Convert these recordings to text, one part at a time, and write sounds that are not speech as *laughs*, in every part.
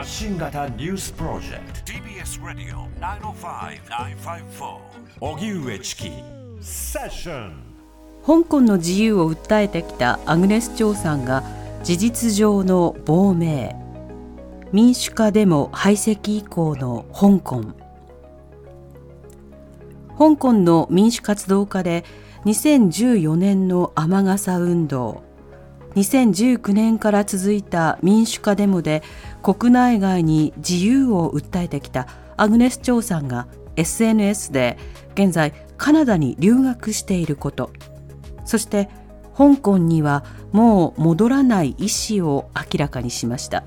発信型ニュースプロジェクト。TBS ラディオ905-954おぎゅうえちきセッション香港の自由を訴えてきたアグネス・チョウさんが事実上の亡命。民主化デモ排斥以降の香港。香港の民主活動家で2014年の雨傘運動。2019年から続いた民主化デモで国内外に自由を訴えてきたアグネス・チョウさんが SNS で現在カナダに留学していること。そして香港にはもう戻らない意思を明らかにしました。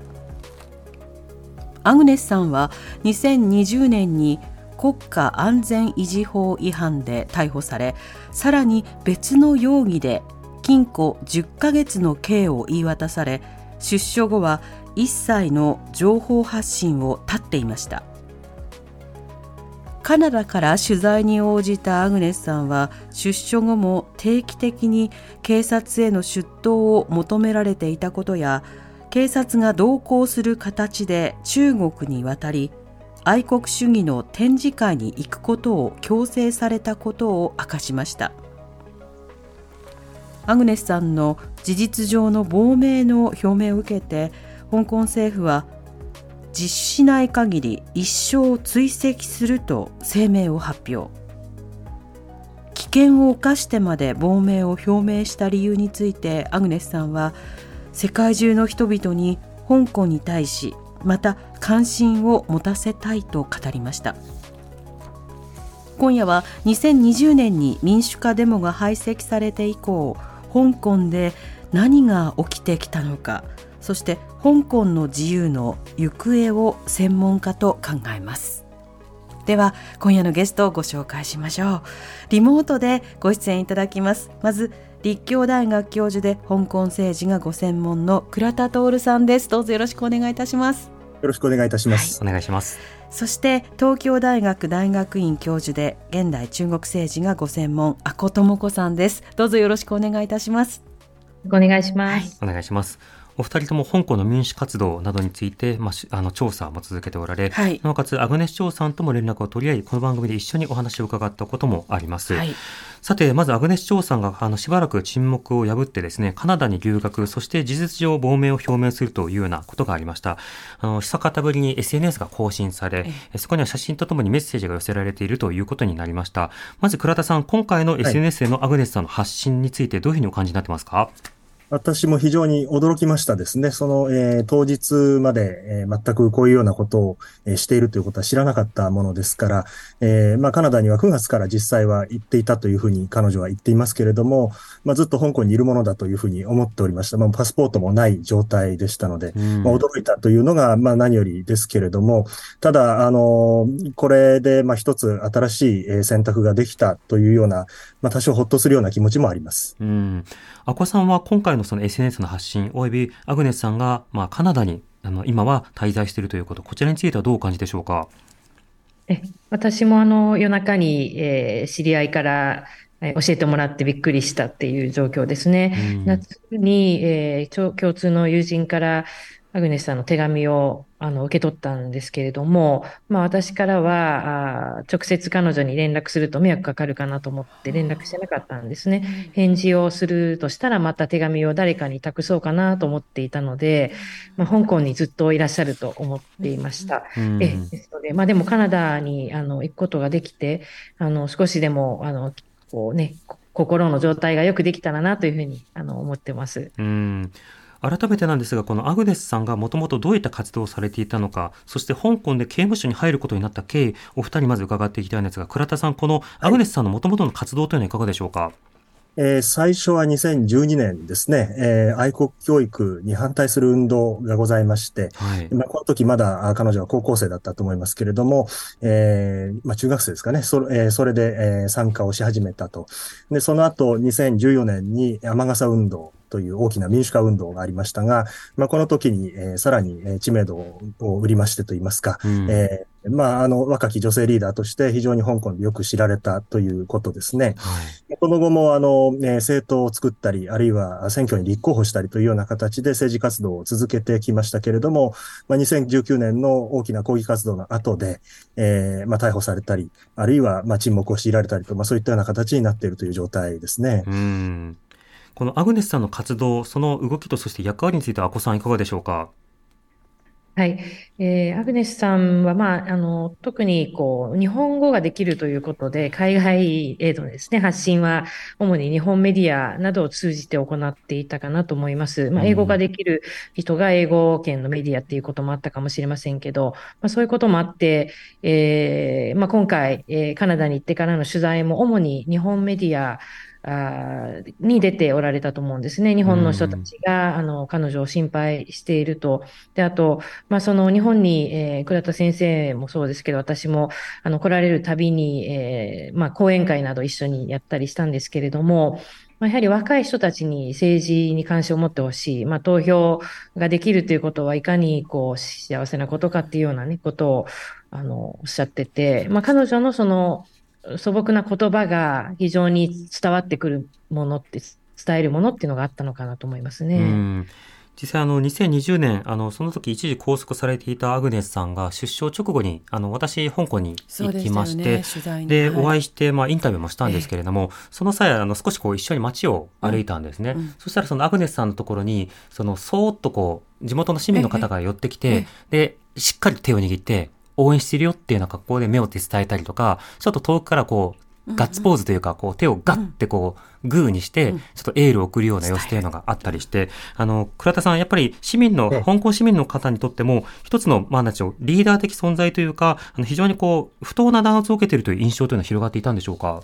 アグネスさんは2020年に国家安全維持法違反で逮捕されさらに別の容疑で禁錮10ヶ月の刑を言い渡され出所後は一切の情報発信を絶っていました。カナダから取材に応じたアグネスさんは出所後も定期的に警察への出頭を求められていたことや警察が同行する形で中国に渡り愛国主義の展示会に行くことを強制されたことを明かしました。アグネスさんの事実上の亡命の表明を受けて香港政府は実施しない限り一生追跡すると声明を発表。危険を冒してまで亡命を表明した理由についてアグネスさんは世界中の人々に香港に対しまた関心を持たせたいと語りました。今夜は2020年に民主化デモが排斥されて以降香港で何が起きてきたのか。そして香港の自由の行方を専門家と考えます。では今夜のゲストをご紹介しましょう。リモートでご出演いただきます。まず立教大学教授で香港政治がご専門の倉田徹さんです。どうぞよろしくお願いいたします。よろしくお願いいたします、はい、お願いします。そして東京大学大学院教授で現代中国政治がご専門阿古智子さんです。どうぞよろしくお願いいたします。お願いします、はい、お願いしますお二人とも香港の民主活動などについて、まあ、あの調査も続けておられ、はい、なおかつアグネス・長さんとも連絡を取り合いこの番組で一緒にお話を伺ったこともあります。はい、さてまずアグネス・長さんがあのしばらく沈黙を破ってですねカナダに留学そして事実上亡命を表明するというようなことがありました。あの久方ぶりに SNS が更新されそこには写真とともにメッセージが寄せられているということになりました。まず倉田さん今回の SNS へのアグネスさんの発信についてどういうふうにお感じになってますか、私も非常に驚きましたですね。その、えー、当日まで、えー、全くこういうようなことを、えー、しているということは知らなかったものですから、えー、まあ、カナダには9月から実際は行っていたというふうに彼女は言っていますけれども、まあ、ずっと香港にいるものだというふうに思っておりました。まあ、パスポートもない状態でしたので、まあ、驚いたというのが、まあ、何よりですけれども、ただ、あの、これで、まあ、一つ新しい選択ができたというような、まあ、多少ほっとするような気持ちもあります。うん。アコさんは今回のその SNS の発信、およびアグネスさんが、まあ、カナダにあの今は滞在しているということ、こちらについてはどうお感じでしょうか？え私もあの夜中に、えー、知り合いから教えてもらってびっくりしたっていう状況ですね。うん、夏に、えー、共通の友人からアグネスさんの手紙をあの受け取ったんですけれども、まあ、私からはあ直接彼女に連絡すると迷惑かかるかなと思って連絡してなかったんですね。返事をするとしたらまた手紙を誰かに託そうかなと思っていたので、まあ、香港にずっといらっしゃると思っていました。えですので、まあ、でもカナダにあの行くことができて、あの少しでもあのこう、ね、心の状態がよくできたらなというふうにあの思ってます。うん改めてなんですが、このアグネスさんがもともとどういった活動をされていたのか、そして香港で刑務所に入ることになった経緯、お二人まず伺っていきたいんですが、倉田さん、このアグネスさんのもともとの活動というのはいかがでしょうか？えー、最初は2012年ですね、えー、愛国教育に反対する運動がございまして、はい、まあ、この時まだ彼女は高校生だったと思いますけれども、えー、まあ、中学生ですかね、そ,、えー、それで、えー、参加をし始めたと。で、その後2014年に雨傘運動という大きな民主化運動がありましたが、まあ、この時に、えー、さらに知名度を売りましてといいますか、うん、えー、まあ、あの、若き女性リーダーとして非常に香港でよく知られたということですね。はい、この後も、あの、ね、政党を作ったり、あるいは選挙に立候補したりというような形で政治活動を続けてきましたけれども、まあ、2019年の大きな抗議活動の後で、えー、まあ、逮捕されたり、あるいは、まあ、沈黙を強いられたりと、まあ、そういったような形になっているという状態ですね。うんこのアグネスさんの活動、その動きとそして役割については、阿古さんいかがでしょうか？はい。えー、アグネスさんは、まあ、あの、特に、こう、日本語ができるということで、海外へのですね、発信は、主に日本メディアなどを通じて行っていたかなと思います。まあ、英語ができる人が英語圏のメディアっていうこともあったかもしれませんけど、まあ、そういうこともあって、えー、まあ、今回、えー、カナダに行ってからの取材も、主に日本メディア、あに出ておられたと思うんですね。日本の人たちが、あの、彼女を心配していると。で、あと、まあ、その日本に、えー、倉田先生もそうですけど、私も、あの、来られるたびに、えー、まあ、講演会など一緒にやったりしたんですけれども、まあ、やはり若い人たちに政治に関心を持ってほしい。まあ、投票ができるということはいかに、こう、幸せなことかっていうようなね、ことを、あの、おっしゃってて、まあ、彼女のその、素朴な言葉が非常に伝わってくるものって、伝えるものっていうのがあったのかなと思いますね。実際あの2020年あのその時一時拘束されていたアグネスさんが出生直後にあの私香港に行きまして、で、ね、お会いして、まあ、インタビューもしたんですけれども、えその際あの少しこう一緒に街を歩いたんですね、うん、そしたらそのアグネスさんのところにそのそーっとこう地元の市民の方が寄ってきて、でしっかり手を握って応援してるよっていうような格好で目を手伝えたりとか、ちょっと遠くからこう、ガッツポーズというか、こう手をガッてこう、グーにして、ちょっとエールを送るような様子というのがあったりして、あの、倉田さん、やっぱり市民の、香港市民の方にとっても、一つの、まあ、なんでしょう、リーダー的存在というか、あの非常にこう、不当な弾圧を受けているという印象というのは広がっていたんでしょうか？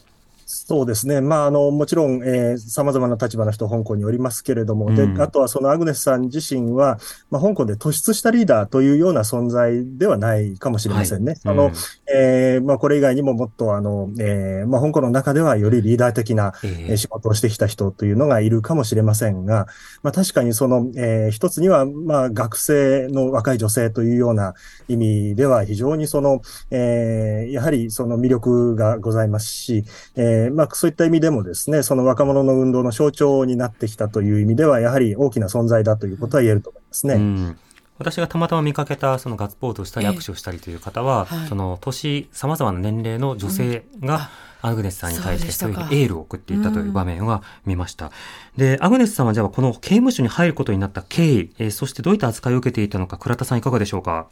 そうですね。まあ、あの、もちろん、えー、様々な立場の人、香港におりますけれども、うん、で、あとはそのアグネスさん自身は、まあ、香港で突出したリーダーというような存在ではないかもしれませんね。はい、その、うん、えー、まあ、これ以外にももっと、あの、えー、まあ、香港の中ではよりリーダー的な、えー、仕事をしてきた人というのがいるかもしれませんが、まあ、確かにその、えー、一つには、まあ、学生の若い女性というような意味では、非常にその、えー、やはりその魅力がございますし、えー、まあ、そういった意味でもですね、その若者の運動の象徴になってきたという意味では、やはり大きな存在だということは言えると思いますね。うん私がたまたま見かけたそのガッツポーズをしたり握手をしたりという方は、はい、その年さまざまな年齢の女性が、アグネスさんに対してそういうエールを送っていたという場面は見ました。で、アグネスさんはじゃあこの刑務所に入ることになった経緯、えー、そしてどういった扱いを受けていたのか、倉田さんいかがでしょうか？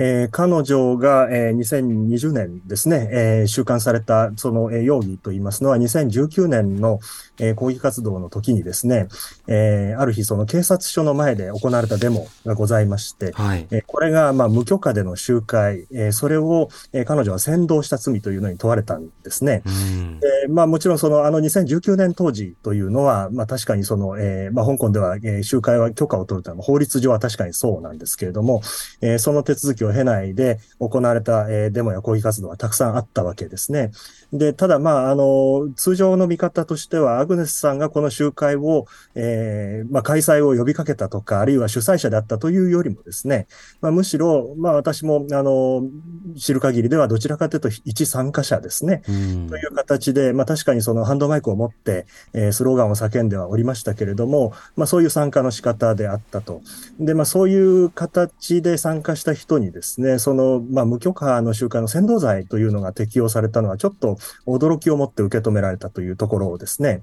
えー、彼女が、えー、2020年ですね、えー、収監されたその、えー、容疑といいますのは、2019年の、えー、抗議活動の時にですね、えー、ある日その警察署の前で行われたデモがございまして、はい、えー、これが、まあ、無許可での集会、えー、それを、えー、彼女は扇動した罪というのに問われたんですね。えー、まあ、もちろんその、あの2019年当時というのは、まあ、確かにその、えー、まあ、香港では、えー、集会は許可を取るというのは法律上は確かにそうなんですけれども、えー、その手続きを経ないで行われた、えー、デモや抗議活動はたくさんあったわけですね。で、ただ、まあ、あの、通常の見方としては、アグネスさんがこの集会を、えー、まあ、開催を呼びかけたとか、あるいは主催者であったというよりもですね、まあ、むしろ、まあ、私も、あの、知る限りでは、どちらかというと、一参加者ですね、という形で、まあ、確かにそのハンドマイクを持って、えー、スローガンを叫んではおりましたけれども、まあ、そういう参加の仕方であったと。で、まあ、そういう形で参加した人にですね、その、まあ、無許可の集会の扇動罪というのが適用されたのは、ちょっと驚きを持って受け止められたというところですね。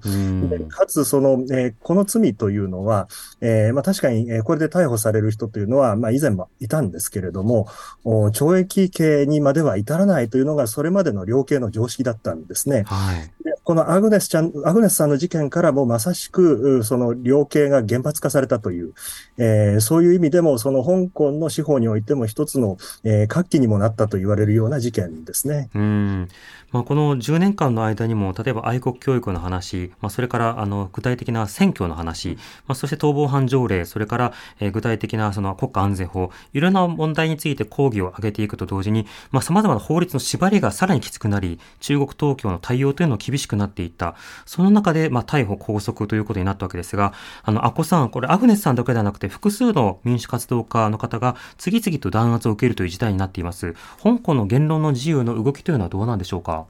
でかつ、その、えー、この罪というのは、えー、まあ、確かに、えー、これで逮捕される人というのは、まあ、以前もいたんですけれども、懲役刑にまでは至らないというのが、それまでの量刑の常識だったんですね。はい、このアグネスちゃん、アグネスさんの事件からもまさしく、その量刑が厳罰化されたという、えー、そういう意味でも、その香港の司法においても一つつの、えー、活気にもなったと言われるような事件ですね。うんまあ、この10年間の間にも、例えば愛国教育の話、まあ、それからあの具体的な選挙の話、まあ、そして逃亡犯条例、それから、えー、具体的なその国家安全法、いろんな問題について抗議を上げていくと同時に、まあ、様々な法律の縛りがさらにきつくなり、中国当局の対応というのが厳しくなっていった。その中で、まあ、逮捕、拘束ということになったわけですが、あの、アコさん、これ、アグネスさんだけではなくて、複数の民主活動家の方が次々と弾圧を受けるという事態になっています。香港の言論の自由の動きというのはどうなんでしょうか？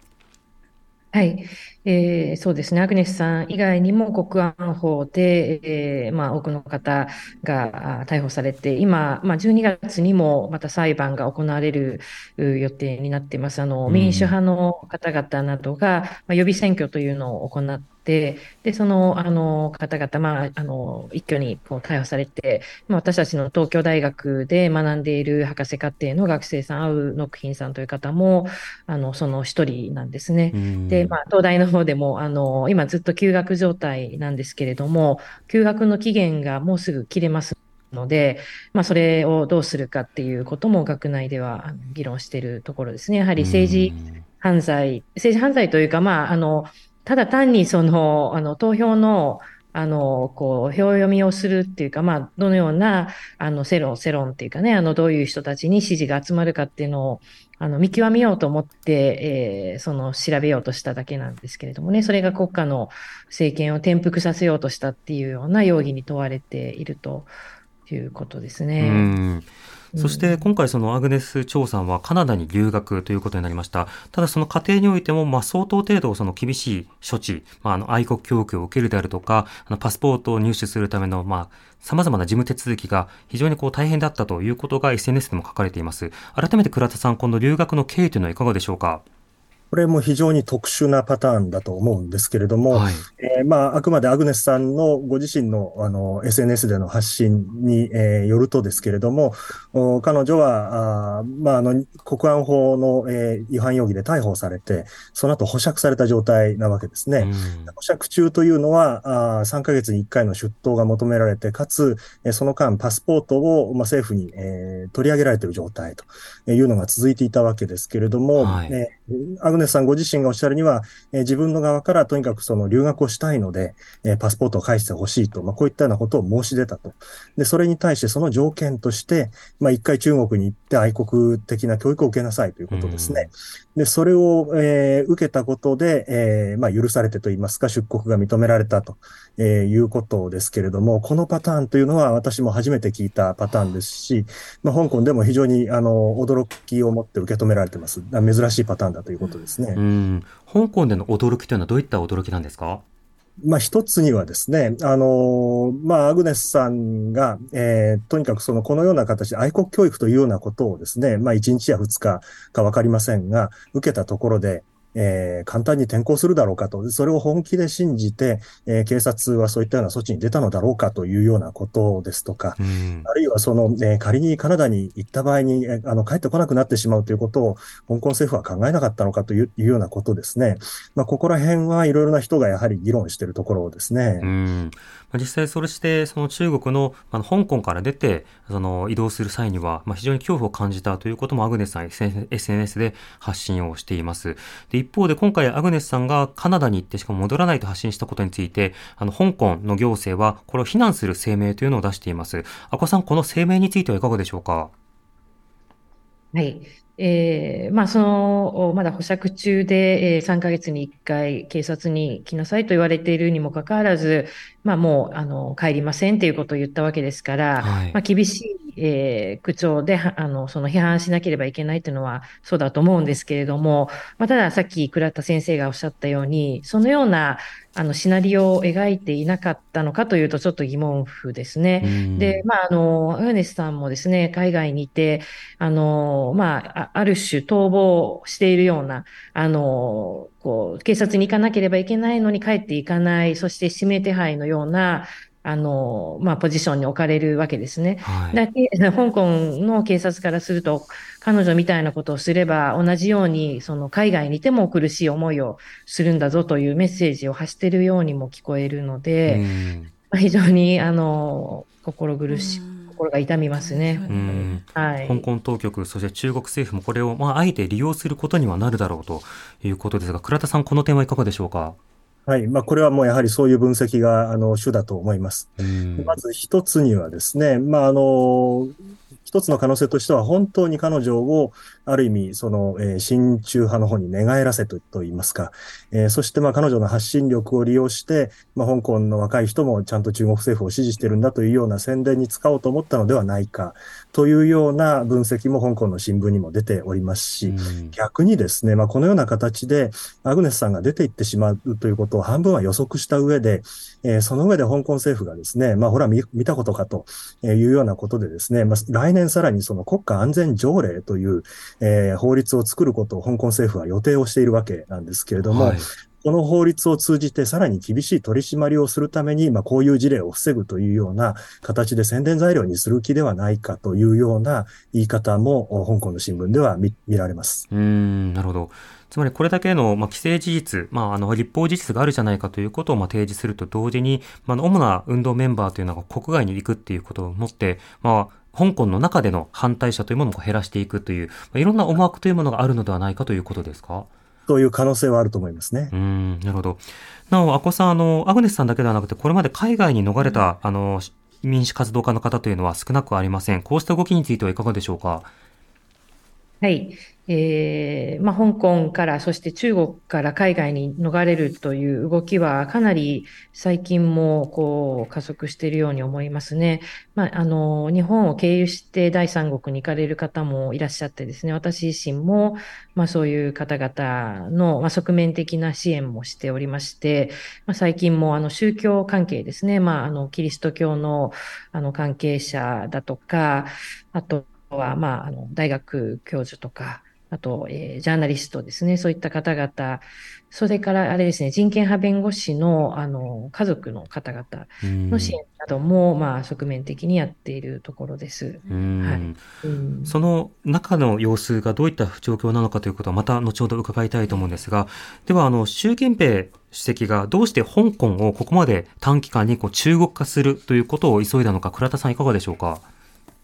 はい、えー、そうですね、アグネスさん以外にも国安法で、えーまあ、多くの方が逮捕されて、今、まあ、12月にもまた裁判が行われる予定になっています。あの民主派の方々などが、まあ、予備選挙というのを行って、で、その、あの、方々、まあ、あの、一挙にこう逮捕されて、まあ、私たちの東京大学で学んでいる博士課程の学生さん、アウ・ノクヒンさんという方も、あの、その一人なんですね。で、まあ、東大の方でも、あの、今ずっと休学状態なんですけれども、休学の期限がもうすぐ切れますので、まあ、それをどうするかっていうことも学内では議論しているところですね。やはり政治犯罪、政治犯罪というか、まあ、あの、ただ単にその、あの、投票の、あの、こう、票読みをするっていうか、まあ、どのような、あの、世論、世論っていうかね、あの、どういう人たちに支持が集まるかっていうのを、あの、見極めようと思って、えー、その、調べようとしただけなんですけれどもね、それが国家の政権を転覆させようとしたっていうような容疑に問われているということですね。そして今回そのアグネス・チョウさんはカナダに留学ということになりました。ただその過程においても、まあ相当程度その厳しい処置、まああの愛国教育を受けるであるとか、あのパスポートを入手するための、まあ様々な事務手続きが非常にこう大変だったということが SNS でも書かれています。改めて倉田さん、この留学の経緯というのはいかがでしょうか？これも非常に特殊なパターンだと思うんですけれども、はい、えー、まあ、あくまでアグネスさんのご自身のあの SNS での発信に、えー、よるとですけれども、彼女は、あまあ、あの国安法の、えー、違反容疑で逮捕されて、その後保釈された状態なわけですね。保釈中というのは、あ3ヶ月に1回の出頭が求められて、かつ、えその間パスポートを、まあ、政府に、えー、取り上げられている状態というのが続いていたわけですけれども、はい、えーグネスさんご自身がおっしゃるには、えー、自分の側からとにかくその留学をしたいので、えー、パスポートを返してほしいと、まあ、こういったようなことを申し出たと。で、それに対してその条件として、まあ、一回中国に行って愛国的な教育を受けなさいということですね。で、それを、えー、受けたことで、えー、まあ、許されてといいますか、出国が認められたと、えー、いうことですけれども、このパターンというのは私も初めて聞いたパターンですし、まあ、香港でも非常に、あの、驚きを持って受け止められてます。珍しいパターンだということです。ですね。うん。香港での驚きというのはどういった驚きなんですか？まあ、一つにはですね、あの、まあ、アグネスさんが、えー、とにかくその、このような形で愛国教育というようなことをですね、まあ、1日や2日かわかりませんが、受けたところで、えー、簡単に転校するだろうかと、それを本気で信じて、えー、警察はそういったような措置に出たのだろうかというようなことですとか、うん、あるいはその、えー、仮にカナダに行った場合に、えー、あの、帰ってこなくなってしまうということを、香港政府は考えなかったのかというようなことですね。まあ、ここら辺はいろいろな人がやはり議論しているところですね。うん実際それして、その中国の、あの、香港から出て、その、移動する際には、まあ、非常に恐怖を感じたということもアグネスさん SNS で発信をしています。で、一方で今回アグネスさんがカナダに行ってしかも戻らないと発信したことについて、あの、香港の行政はこれを非難する声明というのを出しています。阿古さん、この声明についてはいかがでしょうか？はい。えー、まあ、その、まだ保釈中で、えー、3ヶ月に1回警察に来なさいと言われているにもかかわらず、まあ、もう、あの、帰りませんということを言ったわけですから、はい、まあ、厳しい、えー、口調で、あの、その批判しなければいけないというのはそうだと思うんですけれども、まあ、たださっき倉田先生がおっしゃったように、そのような、あの、シナリオを描いていなかったのかというと、ちょっと疑問符ですね。で、まあ、あの、アヨネスさんもですね、海外にいて、あの、まあ、ある種逃亡しているような、あの、こう、警察に行かなければいけないのに帰っていかない、そして指名手配のような、あの、まあ、ポジションに置かれるわけですね。はい、だけ *laughs* 香港の警察からすると、彼女みたいなことをすれば、同じように、その海外にいても苦しい思いをするんだぞというメッセージを発しているようにも聞こえるので、まあ、非常に、あの、心苦し心が痛みますね。はい、香港当局、そして中国政府もこれを、まあ、あえて利用することにはなるだろうということですが、倉田さん、この点はいかがでしょうか？はい。まあ、これはもうやはりそういう分析が、あの、主だと思います。まず一つにはですね、まあ、あの、一つの可能性としては、本当に彼女を、ある意味、その、えー、親中派の方に寝返らせとと言いますか、えー、そしてまあ彼女の発信力を利用して、まあ、香港の若い人もちゃんと中国政府を支持してるんだというような宣伝に使おうと思ったのではないか、というような分析も香港の新聞にも出ておりますし、逆にですね、まあ、このような形で、アグネスさんが出ていってしまうということを半分は予測した上で、えー、その上で香港政府がですね、まあ、ほら見、見たことかというようなことでですね、まあ、来年さらにその国家安全条例という、えー、法律を作ることを香港政府は予定をしているわけなんですけれども、はい、この法律を通じてさらに厳しい取り締まりをするために、まあ、こういう事例を防ぐというような形で宣伝材料にする気ではないかというような言い方も香港の新聞では見られます。うんなるほど。つまりこれだけの、まあ、規制事実、まあ、あの立法事実があるじゃないかということをまあ提示すると同時に、まあ、主な運動メンバーというのが国外に行くっていうことをもって、まあ、香港の中での反対者というものを減らしていくという、まあ、いろんな思惑というものがあるのではないかということですか？そういう可能性はあると思いますね。うん、なるほど。なお、アコさん、あの、アグネスさんだけではなくて、これまで海外に逃れた、あの、民主活動家の方というのは少なくありません。こうした動きについてはいかがでしょうか？はい。えーまあ、香港から、そして中国から海外に逃れるという動きは、かなり最近もこう加速しているように思いますね。まあ、あの日本を経由して第三国に行かれる方もいらっしゃってですね、私自身も、まあ、そういう方々の、まあ、側面的な支援もしておりまして、まあ、最近もあの宗教関係ですね、まあ、あのキリスト教のあの関係者だとか、あとは、まあ、あの大学教授とか、あと、えー、ジャーナリストですね、そういった方々、それからあれですね、人権派弁護士のあの家族の方々の支援なども、まあ、側面的にやっているところです。はい、その中の様子がどういった状況なのかということは、また後ほど伺いたいと思うんですが、では、あの習近平主席がどうして香港をここまで短期間にこう中国化するということを急いだのか、倉田さん、いかがでしょうか？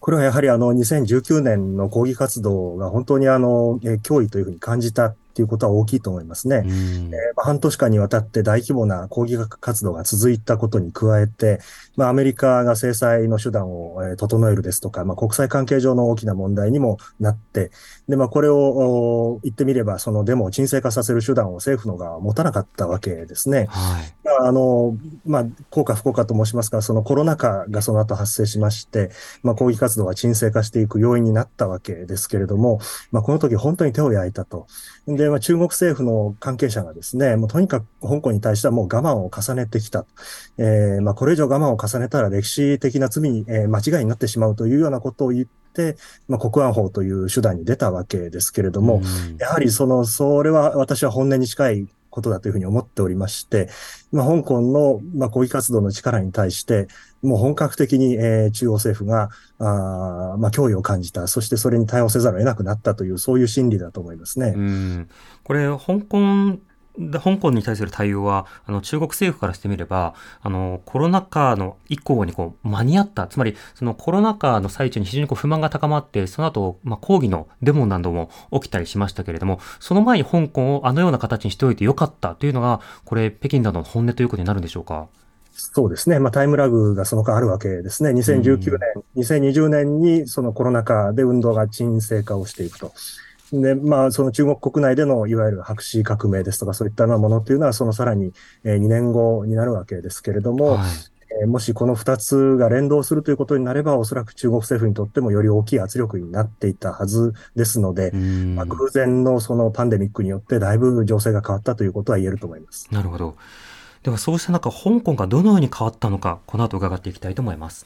これはやはりあの2019年の抗議活動が本当にあの脅威というふうに感じたっていうことは大きいと思いますね。えー、半年間にわたって大規模な抗議活動が続いたことに加えて、まあ、アメリカが制裁の手段を、え整えるですとか、まあ、国際関係上の大きな問題にもなって、で、まあ、これを言ってみれば、そのデモを沈静化させる手段を政府の側は持たなかったわけですね。はい。まあ、あの、まあ、効果不効果と申しますが、そのコロナ禍がその後発生しまして、まあ、抗議活動が沈静化していく要因になったわけですけれども、まあ、この時本当に手を焼いたと。で、まあ、中国政府の関係者がですね、もうとにかく香港に対してはもう我慢を重ねてきた。えー、まあ、これ以上我慢を重ねたら歴史的な罪に、えー、間違いになってしまうというようなことを言って、まあ、国安法という手段に出たわけですけれども、やはりその、それは私は本音に近いことだというふうに思っておりまして、まあ、香港の、まあ、抗議活動の力に対して、もう本格的に、えー、中央政府が、あまあ、脅威を感じた。そしてそれに対応せざるを得なくなったという、そういう心理だと思いますね。うんこれ、香港香港に対する対応は、あの、中国政府からしてみれば、あの、コロナ禍の以降にこう、間に合った、つまり、そのコロナ禍の最中に非常にこう不満が高まって、その後、まあ、抗議のデモなども起きたりしましたけれども、その前に香港をあのような形にしておいてよかったというのが、これ、北京などの本音ということになるんでしょうか？そうですね。まあ、タイムラグがその間あるわけですね。2019年、2020年にそのコロナ禍で運動が沈静化をしていくと。で、まあ、その中国国内でのいわゆる白紙革命ですとか、そういったものっていうのは、そのさらに2年後になるわけですけれども、はい、もしこの2つが連動するということになれば、おそらく中国政府にとってもより大きい圧力になっていたはずですので、まあ、偶然のそのパンデミックによってだいぶ情勢が変わったということは言えると思います。なるほど。ではそうした中、香港がどのように変わったのか、この後伺っていきたいと思います。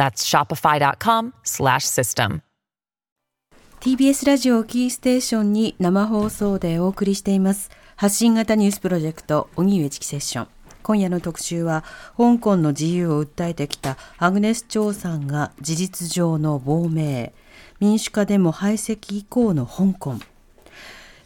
That's shopify.com slash system. TBS ラジオキーステーションに生放送でお送りしています。発信型ニュースプロジェクト、荻上チキセッション。今夜の特集は、香港の自由を訴えてきたアグネス・チョウさんが事実上の亡命、民主化デモ排斥以降の香港。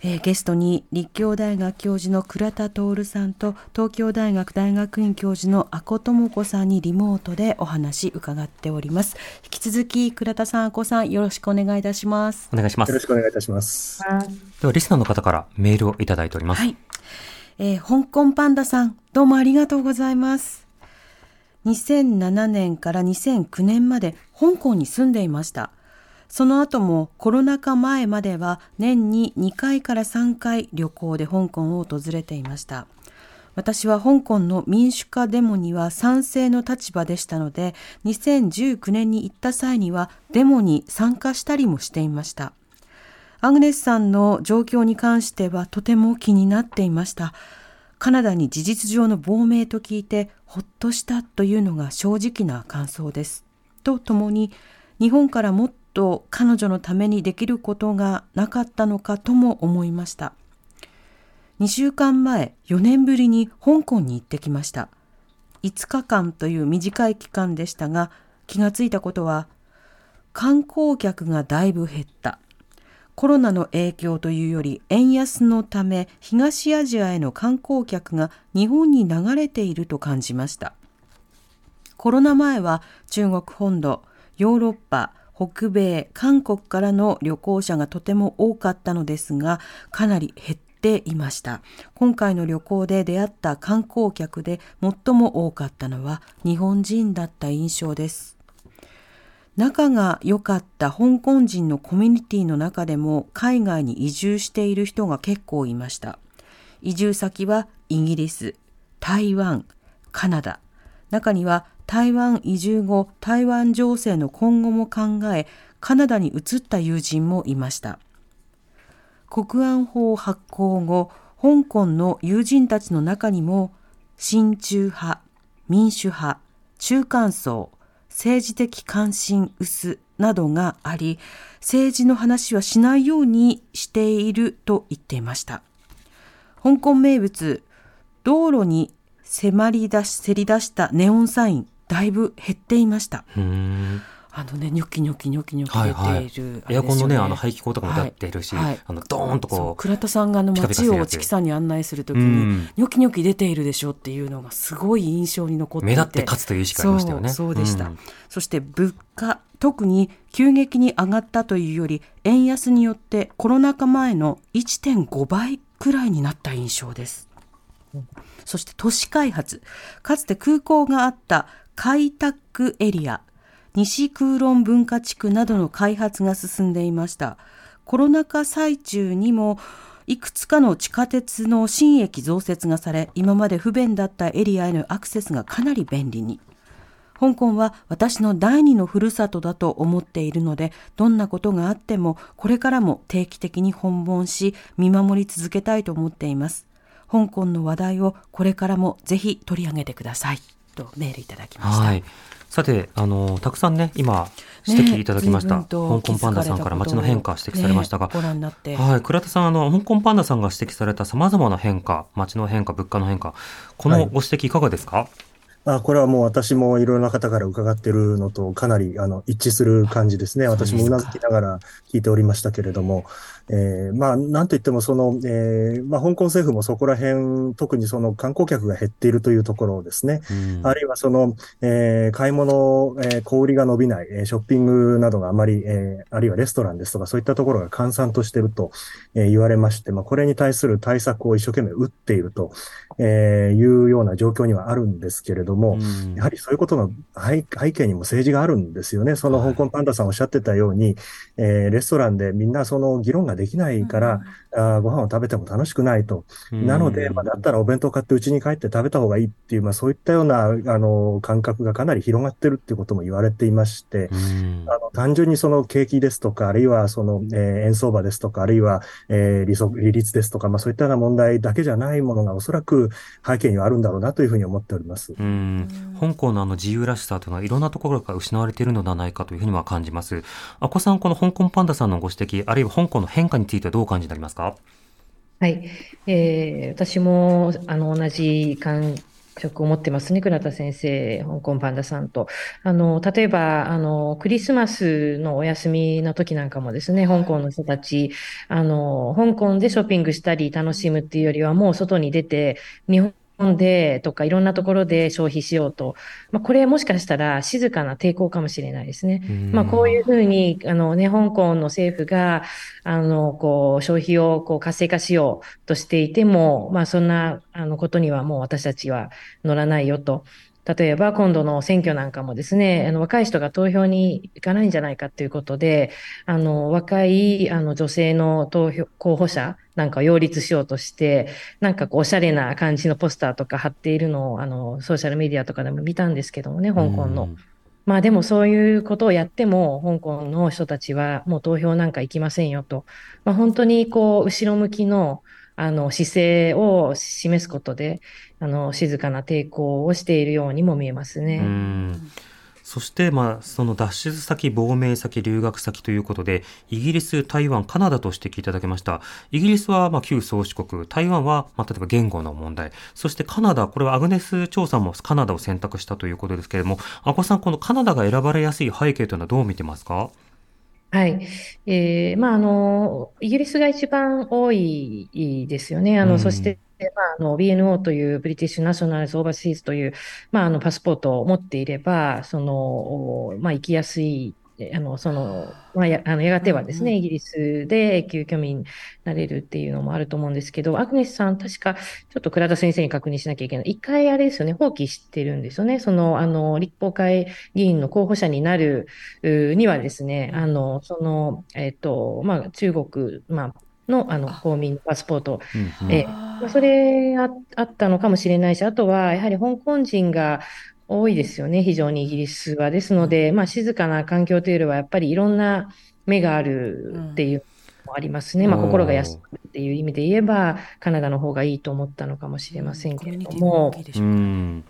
えー、ゲストに立教大学教授の倉田徹さんと東京大学大学院教授の阿古智子さんにリモートでお話伺っております。引き続き倉田さん阿古さんよろしくお願いいたします。お願いします。よろしくお願いいたします。ではリスナーの方からメールをいただいております。はい、えー、香港パンダさんどうもありがとうございます。2007年から2009年まで香港に住んでいましたその後もコロナ禍前までは年に2回から3回旅行で香港を訪れていました。私は香港の民主化デモには賛成の立場でしたので、2019年に行った際にはデモに参加したりもしていました。アグネスさんの状況に関してはとても気になっていました。カナダに事実上の亡命と聞いてほっとしたというのが正直な感想です。とともに、日本からもっと彼女のためにできることがなかったのかとも思いました。2週間前、4年ぶりに香港に行ってきました。5日間という短い期間でしたが、気がついたことは、観光客がだいぶ減った。コロナの影響というより円安のため東アジアへの観光客が日本に流れていると感じました。コロナ前は中国本土、ヨーロッパ、北米、韓国からの旅行者がとても多かったのですが、かなり減っていました。今回の旅行で出会った観光客で最も多かったのは日本人だった印象です。仲が良かった香港人のコミュニティの中でも海外に移住している人が結構いました。移住先はイギリス、台湾、カナダ。中には台湾移住後、台湾情勢の今後も考え、カナダに移った友人もいました。国安法発行後、香港の友人たちの中にも、親中派、民主派、中間層、政治的関心薄などがあり、政治の話はしないようにしていると言っていました。香港名物、道路に迫り出し、せり出したネオンサイン、だいぶ減っていました。あのね、ニョキニョキニョキニョキ出ている、はいはい、エアコンのね、あの排気口とかも出てるし、はい、あのドーンとこう。倉田さんがあの街をチキさんに案内するときに、ニョキニョキ出ているでしょっていうのがすごい印象に残っていて。目立って勝つという意識ありましたよね。そうでした。そして物価、特に急激に上がったというより、円安によってコロナ禍前の1.5倍くらいになった印象です。そして都市開発。かつて空港があった開拓エリア、西空論文化地区などの開発が進んでいました。コロナ禍最中にも、いくつかの地下鉄の新駅増設がされ、今まで不便だったエリアへのアクセスがかなり便利に。香港は私の第二のふるさとだと思っているので、どんなことがあっても、これからも定期的に訪問し、見守り続けたいと思っています。香港の話題をこれからもぜひ取り上げてください。とメールいただきました。はい。さて、あの、たくさんね、今、指摘いただきました。ね、香港パンダさんから街の変化指摘されましたが、ね、はい、倉田さん、あの、香港パンダさんが指摘された様々な変化、街の変化、物価の変化、このご指摘いかがですか、はいあこれはもう私もいろいろな方から伺ってるのとかなりあの一致する感じですね。私もうなずきながら聞いておりましたけれども、えー、まあ、なんといってもその、えー、まあ、香港政府もそこら辺、特にその観光客が減っているというところですね。うん、あるいはその、えー、買い物、えー、小売りが伸びない、ショッピングなどがあまり、えー、あるいはレストランですとか、そういったところが閑散としていると、えー、言われまして、まあ、これに対する対策を一生懸命打っていると、えー、いうような状況にはあるんですけれども、うん、やはりそういうことの背景にも政治があるんですよね。その香港パンダさんおっしゃってたように、えー、レストランでみんなその議論ができないから、あご飯を食べても楽しくないと。なので、まあ、だったらお弁当買って家に帰って食べた方がいいっていう、まあ、そういったような、あの、感覚がかなり広がってるっていうことも言われていまして、あの、単純にその景気ですとか、あるいはその、えー、円相場ですとか、あるいは、えー、利息、利率ですとか、まあ、そういったような問題だけじゃないものがおそらく背景にはあるんだろうなというふうに思っております。うん香港のあの自由らしさというのはいろんなところから失われているのではないかというふうには感じます。あこさん、この香港パンダさんのご指摘、あるいは香港の変化についてはどう感じになりますか？はい、えー、私もあの同じ感触を持ってますね、倉田先生、香港パンダさんと。あの例えばあの、クリスマスのお休みの時なんかもですね、香港の人たち、あの香港でショッピングしたり楽しむっていうよりは、もう外に出て、日本でとかいろんなところで消費しようと、まあ、これもしかしたら静かな抵抗かもしれないですね。まあ、こういうふうにあの、ね、香港の政府があのこう消費をこう活性化しようとしていても、まあ、そんなあのことにはもう私たちは乗らないよと。例えば今度の選挙なんかもですね、あの若い人が投票に行かないんじゃないかということで、あの若いあの女性の投票候補者なんかを擁立しようとして、なんかこうおしゃれな感じのポスターとか貼っているのをあのソーシャルメディアとかでも見たんですけどもね、香港の。まあでもそういうことをやっても、香港の人たちはもう投票なんか行きませんよと。まあ、本当にこう、後ろ向きのあの姿勢を示すことで、あの静かな抵抗をしているようにも見えますね。そして、まあ、その脱出先、亡命先、留学先ということで、イギリス、台湾、カナダと指摘いただきました。イギリスは、まあ、旧宗主国、台湾は、まあ、例えば言語の問題、そしてカナダ、これはアグネス・チョウさんもカナダを選択したということですけれども、阿古さん、このカナダが選ばれやすい背景というのはどう見てますか？はい。えー、まあ、あの、イギリスが一番多いですよね。あの、そして、まあ、あの BNO という British Nationals Overseas という、まあ、あのパスポートを持っていれば、そのまあ、行きやすいあのそのまあ、やあのやがてはですね、イギリスで永久居民になれるっていうのもあると思うんですけど、アグネスさん、確かちょっと倉田先生に確認しなきゃいけない。一回あれですよね、放棄してるんですよね。その、あの、立法会議員の候補者になるにはですね、あの、その、えっ、ー、と、まあ、中国、まあ、のあの公民パスポート、うんうん、えそれああったのかもしれないし、あとはやはり香港人が多いですよね、非常にイギリスは。ですので、まあ、静かな環境というよりは、やっぱりいろんな目があるっていうのもありますね。まあ、心が休むっていう意味で言えば、カナダの方がいいと思ったのかもしれませんけれども。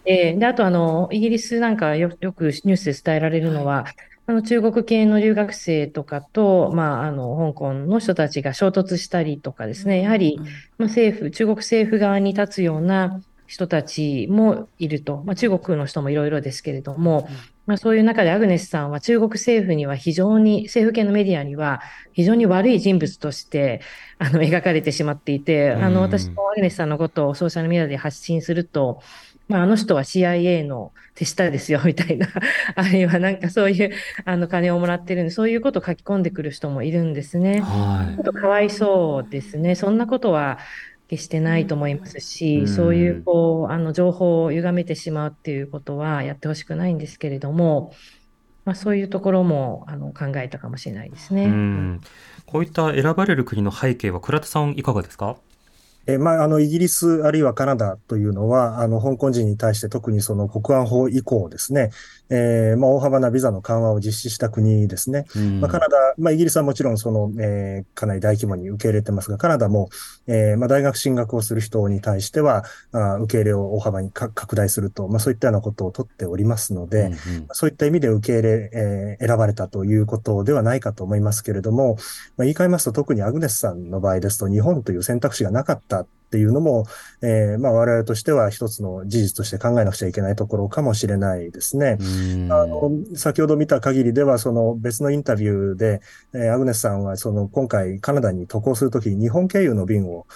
えー、であとあの、イギリスなんかよよくニュースで伝えられるのは、はいあの中国系の留学生とかと、まあ、あの香港の人たちが衝突したりとかですね、やはり、まあ、政府、中国政府側に立つような人たちもいると、まあ、中国の人もいろいろですけれども、まあ、そういう中でアグネスさんは中国政府には非常に、政府系のメディアには非常に悪い人物としてあの描かれてしまっていて、あの私もアグネスさんのことをソーシャルメディアで発信すると、まあ、あの人は CIA の手下ですよみたいな、*laughs* あるいはなんかそういうあの金をもらってるんで、そういうことを書き込んでくる人もいるんですね。はい、ちょっとかわいそうですね。そんなことは決してないと思いますし、うん、そういうこうあの情報を歪めてしまうっていうことはやってほしくないんですけれども、まあ、そういうところもあの考えたかもしれないですね。うん、こういった選ばれる国の背景は倉田さんいかがですか？えまあ、あの、イギリスあるいはカナダというのは、あの、香港人に対して特にその国安法以降ですね、えー、まあ、大幅なビザの緩和を実施した国ですね。うん、まあ、カナダ、まあ、イギリスはもちろんその、えー、かなり大規模に受け入れてますが、カナダも、えー、まあ、大学進学をする人に対しては、あ受け入れを大幅に拡大すると、まあ、そういったようなことをとっておりますので、うんうん、そういった意味で受け入れ、えー、選ばれたということではないかと思いますけれども、まあ、言い換えますと特にアグネスさんの場合ですと、日本という選択肢がなかったっていうのも、えー、まあ我々としては一つの事実として考えなくちゃいけないところかもしれないですね。あの先ほど見た限りでは、その別のインタビューで、えー、アグネスさんはその今回カナダに渡航するときに日本経由の便を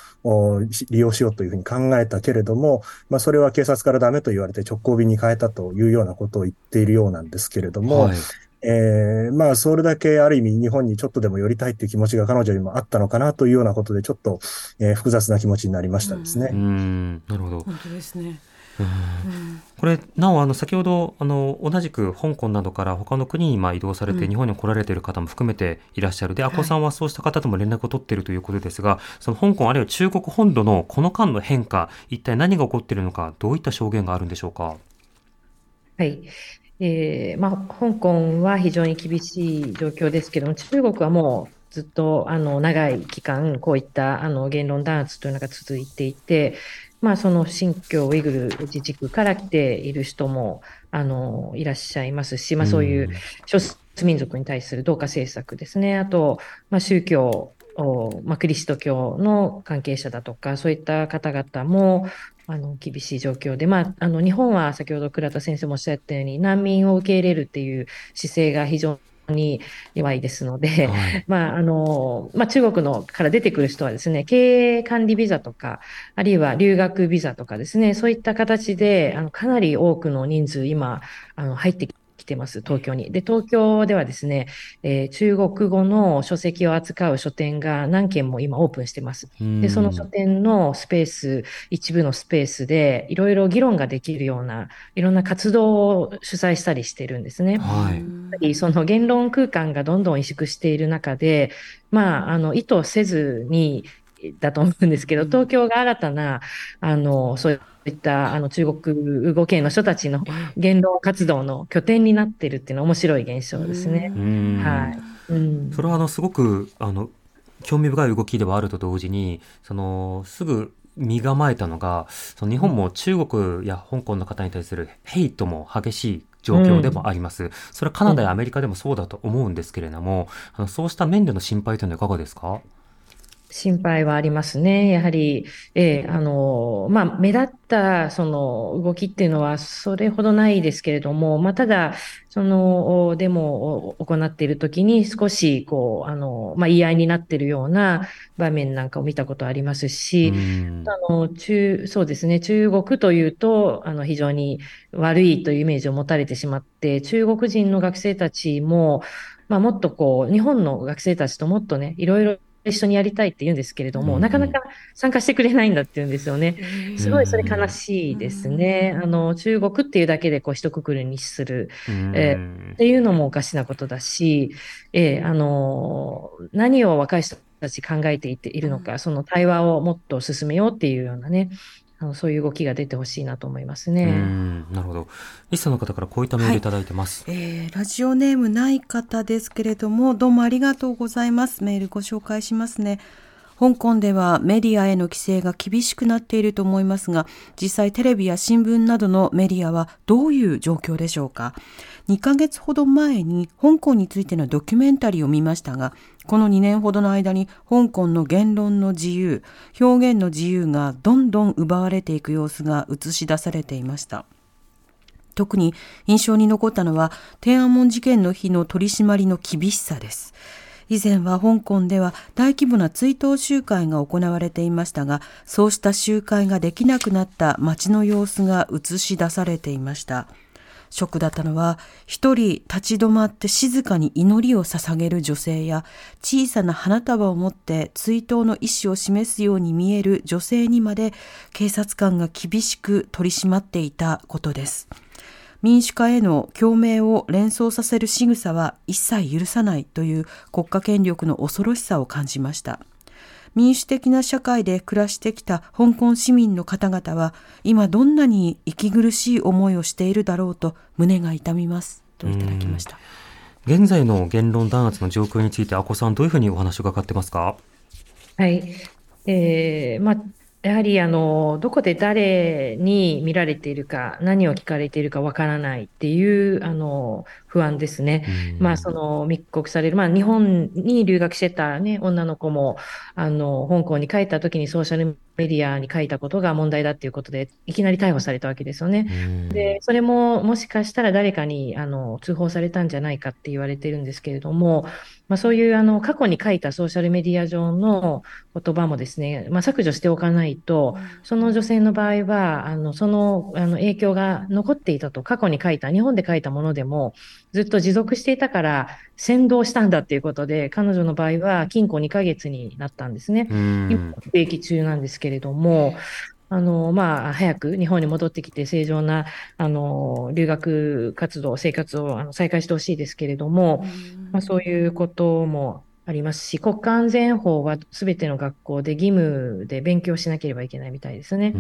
利用しようというふうに考えたけれども、まあそれは警察からダメと言われて直行便に変えたというようなことを言っているようなんですけれども、はいえー、まあ、それだけある意味日本にちょっとでも寄りたいっていう気持ちが彼女にもあったのかなというようなことで、ちょっと、えー、複雑な気持ちになりましたですね。うん、うんなるほど。本当ですね。これなおあの先ほどあの同じく香港などから他の国にまあ移動されて日本に来られている方も含めていらっしゃるで、阿古さんはそうした方とも連絡を取っているということですが、その香港あるいは中国本土のこの間の変化一体何が起こっているのかどういった証言があるんでしょうか？はい。えーまあ、香港は非常に厳しい状況ですけども、中国はもうずっとあの長い期間、こういったあの言論弾圧というのが続いていて、まあ、その新疆ウイグル自治区から来ている人もあのいらっしゃいますし、まあ、そういう少数民族に対する同化政策ですね、あと、まあ、宗教まあ、キリスト教の関係者だとか、そういった方々もあの厳しい状況で、まあ、あの日本は先ほど倉田先生もおっしゃったように、難民を受け入れるっていう姿勢が非常に弱いですので、はい、まあ、あの、まあ、中国のから出てくる人はですね、経営管理ビザとか、あるいは留学ビザとかですね、そういった形で、あの、かなり多くの人数、今、あの、入ってきてます、東京に。で、東京ではですね、えー、中国語の書籍を扱う書店が何件も今オープンしてます。で、その書店のスペース、一部のスペースで、いろいろ議論ができるような、いろんな活動を主催したりしてるんですね。はい。その言論空間がどんどん萎縮している中で、まあ、あの、意図せずに、だと思うんですけど、東京が新たな、あの、そういったあの中国語系の人たちの言論活動の拠点になっているっていうのは面白い現象ですね。はい。うん、それはあのすごくあの興味深い動きではあると同時に、そのすぐ身構えたのが、その日本も中国や香港の方に対するヘイトも激しい状況でもあります。うん、それはカナダやアメリカでもそうだと思うんですけれども、あのそうした面での心配というのはいかがですか？心配はありますね。やはり、えー、あの、まあ、目立ったその動きっていうのはそれほどないですけれども、まあ、ただ、そのデモを行っているときに少し、こう、あの、まあ、言い合いになっているような場面なんかを見たことありますし、あの、中、そうですね、中国というと、あの、非常に悪いというイメージを持たれてしまって、中国人の学生たちも、まあ、もっとこう、日本の学生たちともっとね、いろいろ一緒にやりたいって言うんですけれども、うん、なかなか参加してくれないんだって言うんですよね。すごいそれ悲しいですね。あの、中国っていうだけでこう一括りにする、えー、っていうのもおかしなことだし、えー、あの、何を若い人たち考えていているのか、その対話をもっと進めようっていうようなね、あのそういう動きが出てほしいなと思いますね。なるほど。リスの方からこういったメールいただいてます。はい、えー、ラジオネームない方ですけれども、どうもありがとうございます。メールご紹介しますね。香港ではメディアへの規制が厳しくなっていると思いますが、実際テレビや新聞などのメディアはどういう状況でしょうか。2ヶ月ほど前に香港についてのドキュメンタリーを見ましたが、この2年ほどの間に香港の言論の自由、表現の自由がどんどん奪われていく様子が映し出されていました。特に印象に残ったのは天安門事件の日の取り締まりの厳しさです。以前は香港では大規模な追悼集会が行われていましたが、そうした集会ができなくなった街の様子が映し出されていました。ショックだったのは、一人立ち止まって静かに祈りを捧げる女性や、小さな花束を持って追悼の意思を示すように見える女性にまで警察官が厳しく取り締まっていたことです。民主化への共鳴を連想させる仕草は一切許さないという国家権力の恐ろしさを感じました。民主的な社会で暮らしてきた香港市民の方々は今どんなに息苦しい思いをしているだろうと胸が痛みますといただきました。現在の言論弾圧の状況について、阿古さん、どういうふうにお話を伺ってますか？はい、えーまあ、やはりあのどこで誰に見られているか、何を聞かれているかわからないっていうあの不安ですね。まあ、その密告される、まあ、日本に留学してた、ね、女の子もあの香港に帰った時にソーシャルメディアに書いたことが問題だっていうことで、いきなり逮捕されたわけですよね。で、それももしかしたら誰かにあの通報されたんじゃないかって言われてるんですけれども、まあ、そういうあの過去に書いたソーシャルメディア上の言葉もですね、まあ、削除しておかないと、その女性の場合は、あのそのあの影響が残っていたと、過去に書いた、日本で書いたものでも、ずっと持続していたから、先導したんだっていうことで、彼女の場合は禁錮2ヶ月になったんですね。今、服役中なんですけれども、あの、まあ、早く日本に戻ってきて正常な、あの、留学活動、生活をあの再開してほしいですけれども、まあ、そういうこともありますし、国家安全法はすべての学校で義務で勉強しなければいけないみたいですね。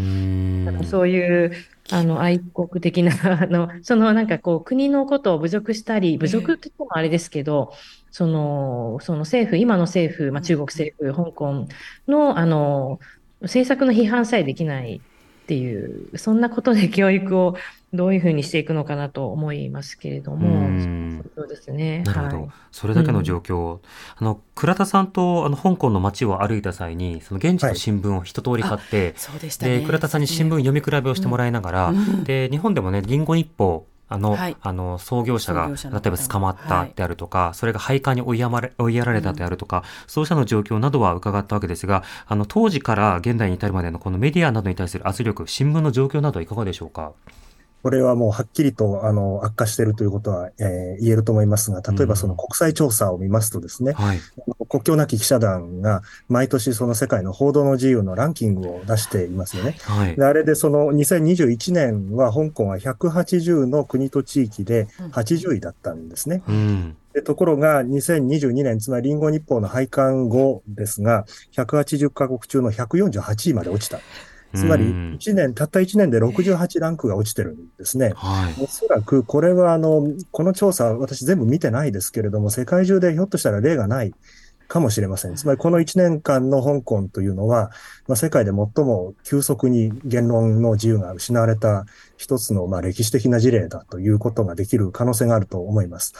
だからそういうあの愛国的なあの、*laughs* そのなんかこう国のことを侮辱したり、侮辱って言ってもあれですけど、そのその政府、今の政府、まあ、中国政府、香港のあの政策の批判さえできないっていう、そんなことで教育をどういうふうにしていくのかなと思いますけれども、そうですね。なるほど、はい、それだけの状況、うん、あの倉田さんとあの香港の街を歩いた際に、その現地の新聞を一通り買って、はいそうでね、で倉田さんに新聞読み比べをしてもらいながら、うん、で日本でもね、リンゴ日報あの、はい、あの、創業者が、例えば捕まったであるとか、はい、それが配下に追いやまれ、追いやられたであるとか、うん、そうしたの状況などは伺ったわけですが、あの、当時から現代に至るまでのこのメディアなどに対する圧力、新聞の状況などはいかがでしょうか？これはもうはっきりとあの悪化しているということは、えー、言えると思いますが、例えばその国際調査を見ますとですね、うんはい、国境なき記者団が毎年その世界の報道の自由のランキングを出していますよね。はい、であれでその2021年は香港は180の国と地域で80位だったんですね。うんでところが、2022年、つまりリンゴ日報の廃刊後ですが、180カ国中の148位まで落ちた。つまり、1年、たった1年で68ランクが落ちてるんですね。はい、おそらく、これは、あの、この調査、私全部見てないですけれども、世界中でひょっとしたら例がないかもしれません。つまり、この1年間の香港というのは、まあ、世界で最も急速に言論の自由が失われた一つのまあ歴史的な事例だということができる可能性があると思います。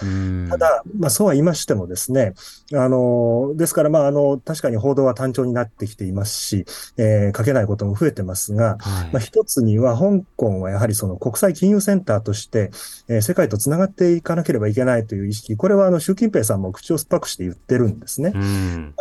ただ、まあ、そうは言いましてもですね、あの、ですから、まあ、あの、確かに報道は単調になってきていますし、えー、書けないことも増えてますが、はい、まあ、一つには、香港はやはりその国際金融センターとして、えー、世界とつながっていかなければいけないという意識、これはあの、習近平さんも口を酸っぱくして言ってるんですね。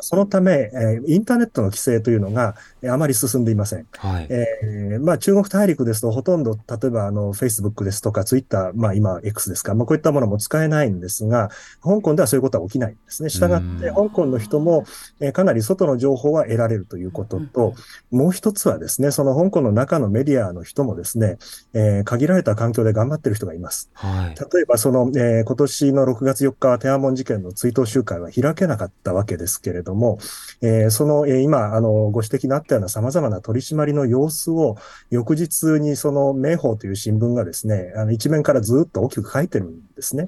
そのため、えー、インターネットの規制というのがあまり進んでいません。はい、えー、まあ、中国大陸ですと、ほとんど、例えば、あの、Facebook ですとか、Twitter、まあ今 X ですか、まあこういったものも使えないんですが、香港ではそういうことは起きないんですね。したがって、香港の人も、えー、かなり外の情報は得られるということと、もう一つはですね、その香港の中のメディアの人もですね、えー、限られた環境で頑張ってる人がいます。はい、例えば、その、えー、今年の6月4日は天安門事件の追悼集会は開けなかったわけですけれども、えー、その、えー、今、あの、ご指摘のあったような様々な取り締まりの様子を、翌日にその明報という新聞がですね、あの一面からずっと大きく書いてるんですね。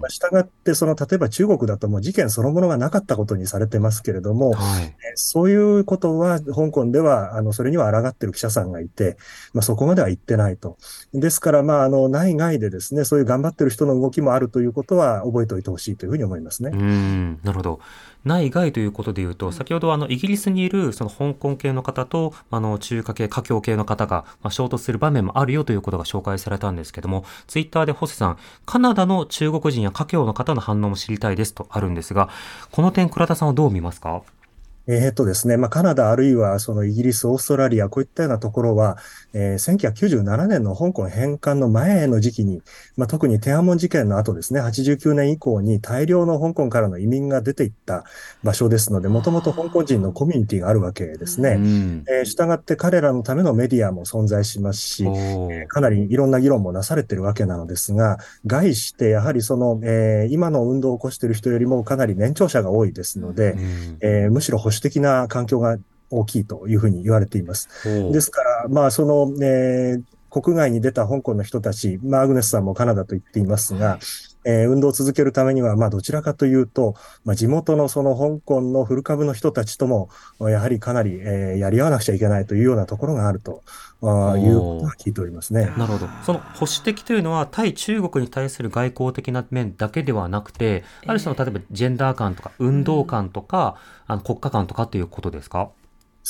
まあ、従って、その、例えば中国だともう事件そのものがなかったことにされてますけれども、はい、そういうことは、香港では、あの、それには抗ってる記者さんがいて、まあ、そこまでは言ってないと。ですから、まあ、あの、内外でですね、そういう頑張ってる人の動きもあるということは覚えておいてほしいというふうに思いますね。うん、なるほど。内外ということでいうと、先ほどあのイギリスにいるその香港系の方とあの中華系、華僑系の方がまあ衝突する場面もあるよということが紹介されたんですけども、ツイッターでホセさん、カナダの中国人や華僑の方の反応も知りたいですとあるんですが、この点、倉田さんはどう見ますか？えっとですね、まあ、カナダあるいはそのイギリス、オーストラリア、こういったようなところは、えー、1997年の香港返還の前の時期に、まあ、特に天安門事件の後ですね、89年以降に大量の香港からの移民が出ていった場所ですので、もともと香港人のコミュニティがあるわけですね。えー、従って彼らのためのメディアも存在しますし、えー、かなりいろんな議論もなされているわけなのですが、概してやはりその、えー、今の運動を起こしている人よりもかなり年長者が多いですので、えー、むしろ保守守的な環境が大きいというふうに言われています。ですから、まあ、その、えー、国外に出た香港の人たち、まあ、アグネスさんもカナダと言っていますが、えー、運動を続けるためには、まあ、どちらかというと、まあ、地元のその香港の古株の人たちとも、やはりかなり、えー、やり合わなくちゃいけないというようなところがあるとあいうことは聞いておりますね。なるほど。その保守的というのは、対中国に対する外交的な面だけではなくて、ある種の例えばジェンダー感とか、運動感とか、あの国家観とかということですか？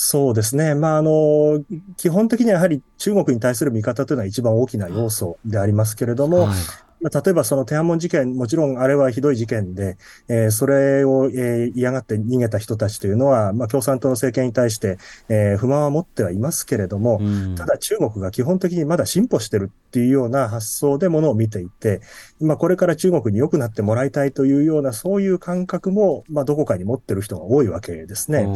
そうですね。まあ、あの、基本的にはやはり中国に対する見方というのは一番大きな要素でありますけれども、はい、例えばその天安門事件、もちろんあれはひどい事件で、えー、それを、えー、嫌がって逃げた人たちというのは、まあ、共産党の政権に対して、えー、不満は持ってはいますけれども、ただ中国が基本的にまだ進歩してるっていうような発想でものを見ていて、まあ、これから中国に良くなってもらいたいというような、そういう感覚も、まあ、どこかに持ってる人が多いわけですね。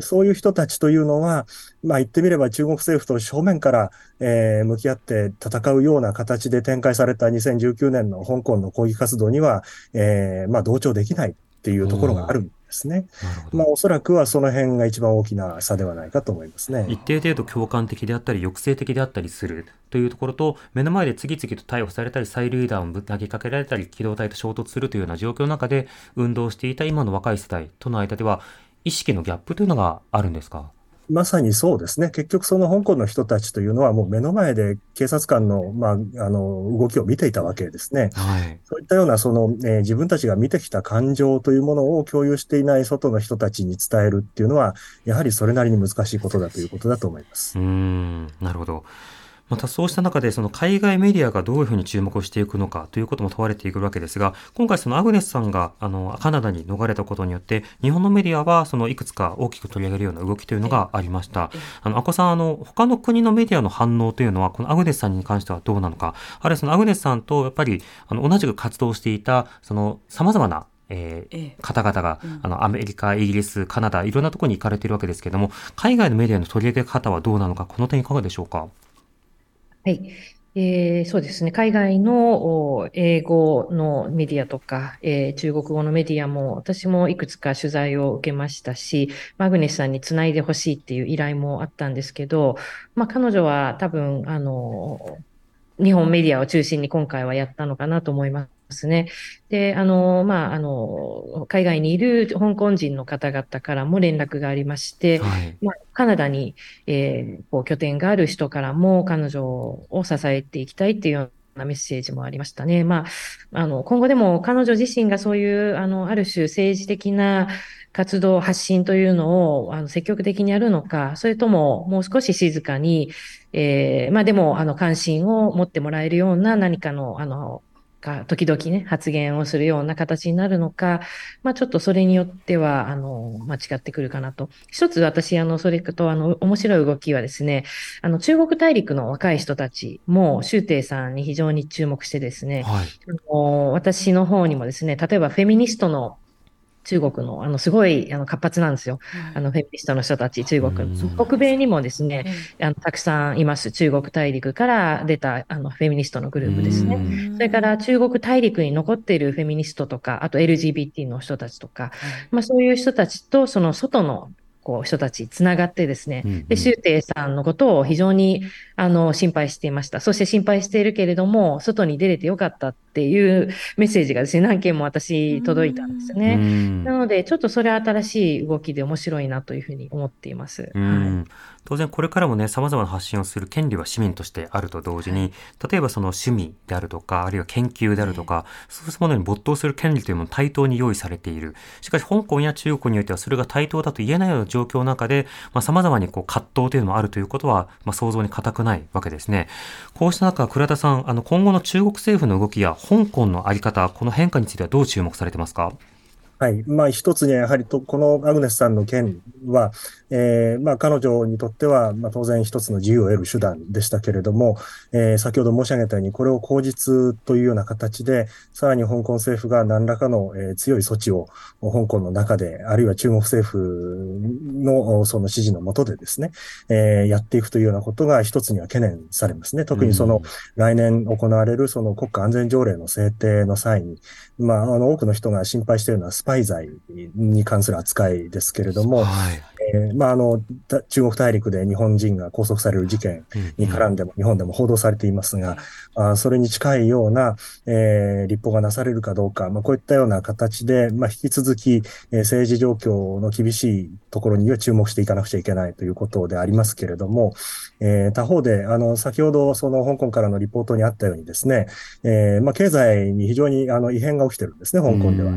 そういう人たちというのは、まあ、言ってみれば中国政府と正面から、えー、向き合って戦うような形で展開された2019年の香港の抗議活動には、えー、まあ、同調できないっていうところがあるんですね。まあ、おそらくはその辺が一番大きな差ではないかと思いますね。一定程度共感的であったり、抑制的であったりするというところと、目の前で次々と逮捕されたり、催涙弾を投げかけられたり、機動隊と衝突するというような状況の中で運動していた今の若い世代との間では、意識のギャップというのがあるんですか？まさにそうですね。結局その香港の人たちというのはもう目の前で警察官の、まあ、あの、動きを見ていたわけですね。はい、そういったようなその、えー、自分たちが見てきた感情というものを共有していない外の人たちに伝えるっていうのは、やはりそれなりに難しいことだということだと思います。うん、なるほど。またそうした中でその海外メディアがどういうふうに注目をしていくのかということも問われていくわけですが、今回そのアグネスさんがあのカナダに逃れたことによって、日本のメディアはそのいくつか大きく取り上げるような動きというのがありました。あの、アコさん、あの、他の国のメディアの反応というのは、このアグネスさんに関してはどうなのか、あるいはそのアグネスさんとやっぱりあの同じく活動していた、その様々なえー、方々が、うん、あの、アメリカ、イギリス、カナダ、いろんなところに行かれているわけですけれども、海外のメディアの取り上げ方はどうなのか、この点いかがでしょうか？はい。えー、そうですね。海外の英語のメディアとか、えー、中国語のメディアも、私もいくつか取材を受けましたし、マグネスさんにつないでほしいっていう依頼もあったんですけど、まあ、彼女は多分、あの、日本メディアを中心に今回はやったのかなと思います。ですね。で、あの、まあ、あの、海外にいる香港人の方々からも連絡がありまして、はい、まあ、カナダに、えー、こう拠点がある人からも彼女を支えていきたいっていうようなメッセージもありましたね。まあ、あの、今後でも彼女自身がそういう、あの、ある種政治的な活動、発信というのを、あの、積極的にやるのか、それとも、もう少し静かに、えー、まあでも、あの、関心を持ってもらえるような何かの、あの、が時々ね、発言をするような形になるのか、まあちょっとそれによっては、あの、間違ってくるかなと。一つ私、あの、それと、あの、面白い動きはですね、あの、中国大陸の若い人たちも、周庭さんに非常に注目してですね、はい、あの私の方にもですね、例えばフェミニストの中国の、あの、すごい、あの、活発なんですよ。あの、フェミニストの人たち、中国。北米にもですね、あの、たくさんいます。中国大陸から出た、あの、フェミニストのグループですね。それから、中国大陸に残っているフェミニストとか、あと LGBT の人たちとか、まあ、そういう人たちと、その外のこう人たちつながってですね、うんうん、で、周庭さんのことを非常にあの心配していました。そして心配しているけれども、外に出れてよかったっていうメッセージがですね、何件も私届いたんですよね。なので、ちょっとそれは新しい動きで面白いなというふうに思っています。はい当然これからもね、様々な発信をする権利は市民としてあると同時に、例えばその趣味であるとか、あるいは研究であるとか、そういうものに没頭する権利というものも対等に用意されている。しかし香港や中国においてはそれが対等だと言えないような状況の中で、まあ、様々にこう葛藤というのもあるということは、まあ、想像に難くないわけですね。こうした中、倉田さん、あの今後の中国政府の動きや香港のあり方、この変化についてはどう注目されてますか？はい。まあ、一つにはやはりと、このアグネスさんの件は、えー、まあ、彼女にとっては、まあ、当然一つの自由を得る手段でしたけれども、えー、先ほど申し上げたように、これを口実というような形で、さらに香港政府が何らかの、えー、強い措置を香港の中で、あるいは中国政府のその指示のもとでですね、えー、やっていくというようなことが一つには懸念されますね。特にその、来年行われるその国家安全条例の制定の際に、まあ、あの、多くの人が心配しているのはスパイ罪に関する扱いですけれども、はいえー、まあ、あの、中国大陸で日本人が拘束される事件に絡んでも、日本でも報道されていますが、あそれに近いような、えー、立法がなされるかどうか、まあ、こういったような形で、まあ、引き続き、えー、政治状況の厳しいところには注目していかなくちゃいけないということでありますけれども、えー、他方で、あの、先ほど、その香港からのリポートにあったようにですね、えー、まあ、経済に非常に、あの、異変が起きてるんですね、香港では。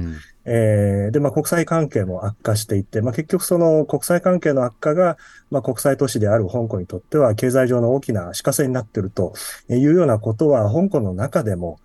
えー、で、まあ、国際関係も悪化していて、まあ、結局その国際関係の悪化が、まあ、国際都市である香港にとっては経済上の大きな足かせになっているというようなことは、香港の中でも、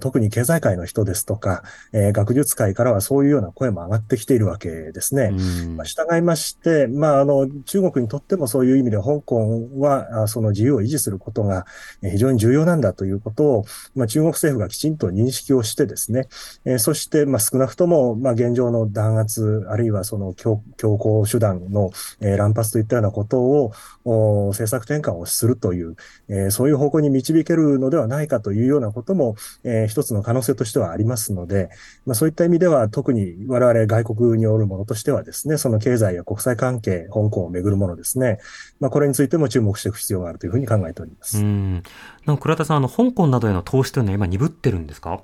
特に経済界の人ですとか、えー、学術界からはそういうような声も上がってきているわけですね。まあ、従いまして、まあ、あの、中国にとってもそういう意味で香港は、その自由を維持することが非常に重要なんだということを、まあ、中国政府がきちんと認識をしてですね、えー、そして、まあ、少なくとも、まあ、現状の弾圧、あるいはその強強硬手段の、えー、乱発といったようなことを、政策転換をするという、えー、そういう方向に導けるのではないかというようなことも、えー、一つの可能性としてはありますので、まあ、そういった意味では特に我々外国におるものとしてはですね、その経済や国際関係、香港をめぐるものですね、まあ、これについても注目していく必要があるというふうに考えております。うん。なん倉田さん、あの、香港などへの投資というのは今鈍ってるんですか？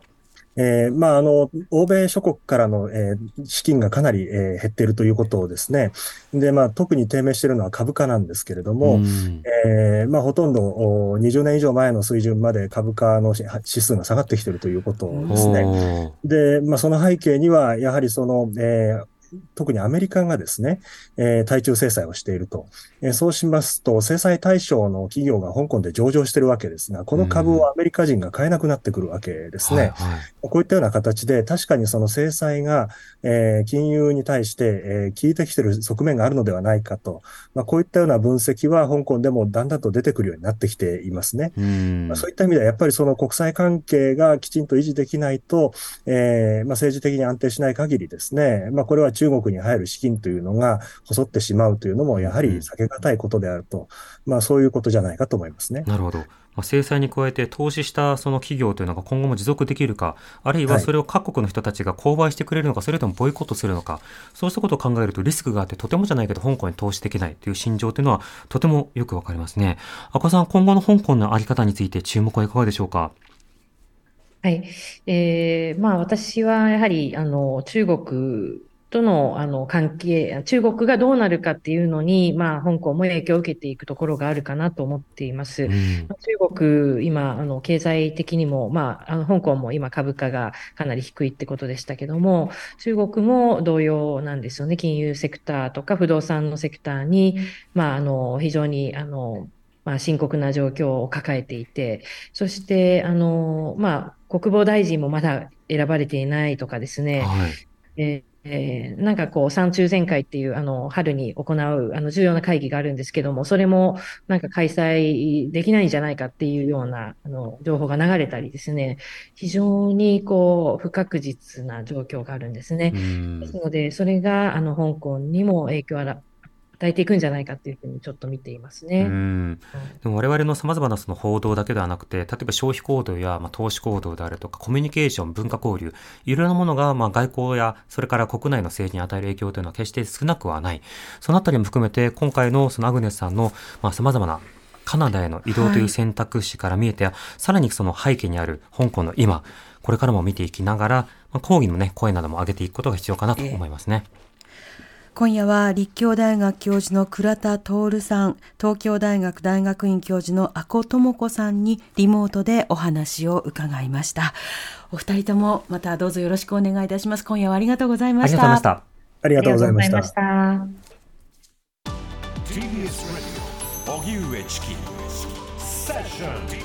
えー、まあ、あの、欧米諸国からの、えー、資金がかなり、えー、減っているということをですね。で、まあ、特に低迷しているのは株価なんですけれども、えー、まあ、ほとんど20年以上前の水準まで株価の指数が下がってきているということですね。で、まあ、その背景には、やはりその、えー、特にアメリカがですね、えー、対中制裁をしていると。えー、そうしますと、制裁対象の企業が香港で上場しているわけですが、この株をアメリカ人が買えなくなってくるわけですね。はいはい、こういったような形で、確かにその制裁が、えー、金融に対して、えー、効いてきている側面があるのではないかと。まあ、こういったような分析は香港でもだんだんと出てくるようになってきていますね。まあ、そういった意味では、やっぱりその国際関係がきちんと維持できないと、えーまあ、政治的に安定しない限りですね、まあ、これは中国に入る資金というのが細ってしまうというのも、やはり避けがたいことであると、まあそういうことじゃないかと思いますね。なるほど。まあ、制裁に加えて投資したその企業というのが今後も持続できるか、あるいはそれを各国の人たちが購買してくれるのか、それともボイコットするのか、そうしたことを考えるとリスクがあって、とてもじゃないけど香港に投資できないという心情というのはとてもよくわかりますね。赤さん、今後の香港のあり方について注目はいかがでしょうか？はい。えー、まあ私はやはり、あの、中国とのあの関係、中国がどうなるかっていうのに、まあ、香港も影響を受けていくところがあるかなと思っています。うん、中国、今、あの経済的にも、まあ、あの香港も今株価がかなり低いってことでしたけども、中国も同様なんですよね。金融セクターとか不動産のセクターに、まあ、あの非常にあのまあ、深刻な状況を抱えていて、そして、あの、まあ、国防大臣もまだ選ばれていないとかですね、はい、ええー、なんかこう、三中全会っていう、あの、春に行う、あの、重要な会議があるんですけども、それも、なんか開催できないんじゃないかっていうような、あの、情報が流れたりですね、非常にこう、不確実な状況があるんですね。ですので、それが、あの、香港にも影響を与えていくんじゃないかっていうふうにちょっと見ていますね。うん、でも我々のさまざまなその報道だけではなくて、例えば消費行動やまあ投資行動であるとか、コミュニケーション、文化交流、いろいろなものがまあ外交や、それから国内の政治に与える影響というのは決して少なくはない。そのあたりも含めて、今回のそのアグネスさんのまあ様々なカナダへの移動という選択肢から見えて、はい、さらにその背景にある香港の今、これからも見ていきながら、まあ、抗議のね、声なども上げていくことが必要かなと思いますね。えー今夜は立教大学教授の倉田徹さん、東京大学大学院教授の阿古智子さんにリモートでお話を伺いました。お二人ともまたどうぞよろしくお願いいたします。今夜はありがとうございました。ありがとうございました。ありがとうございました。TBS ラディオ荻上チキセッション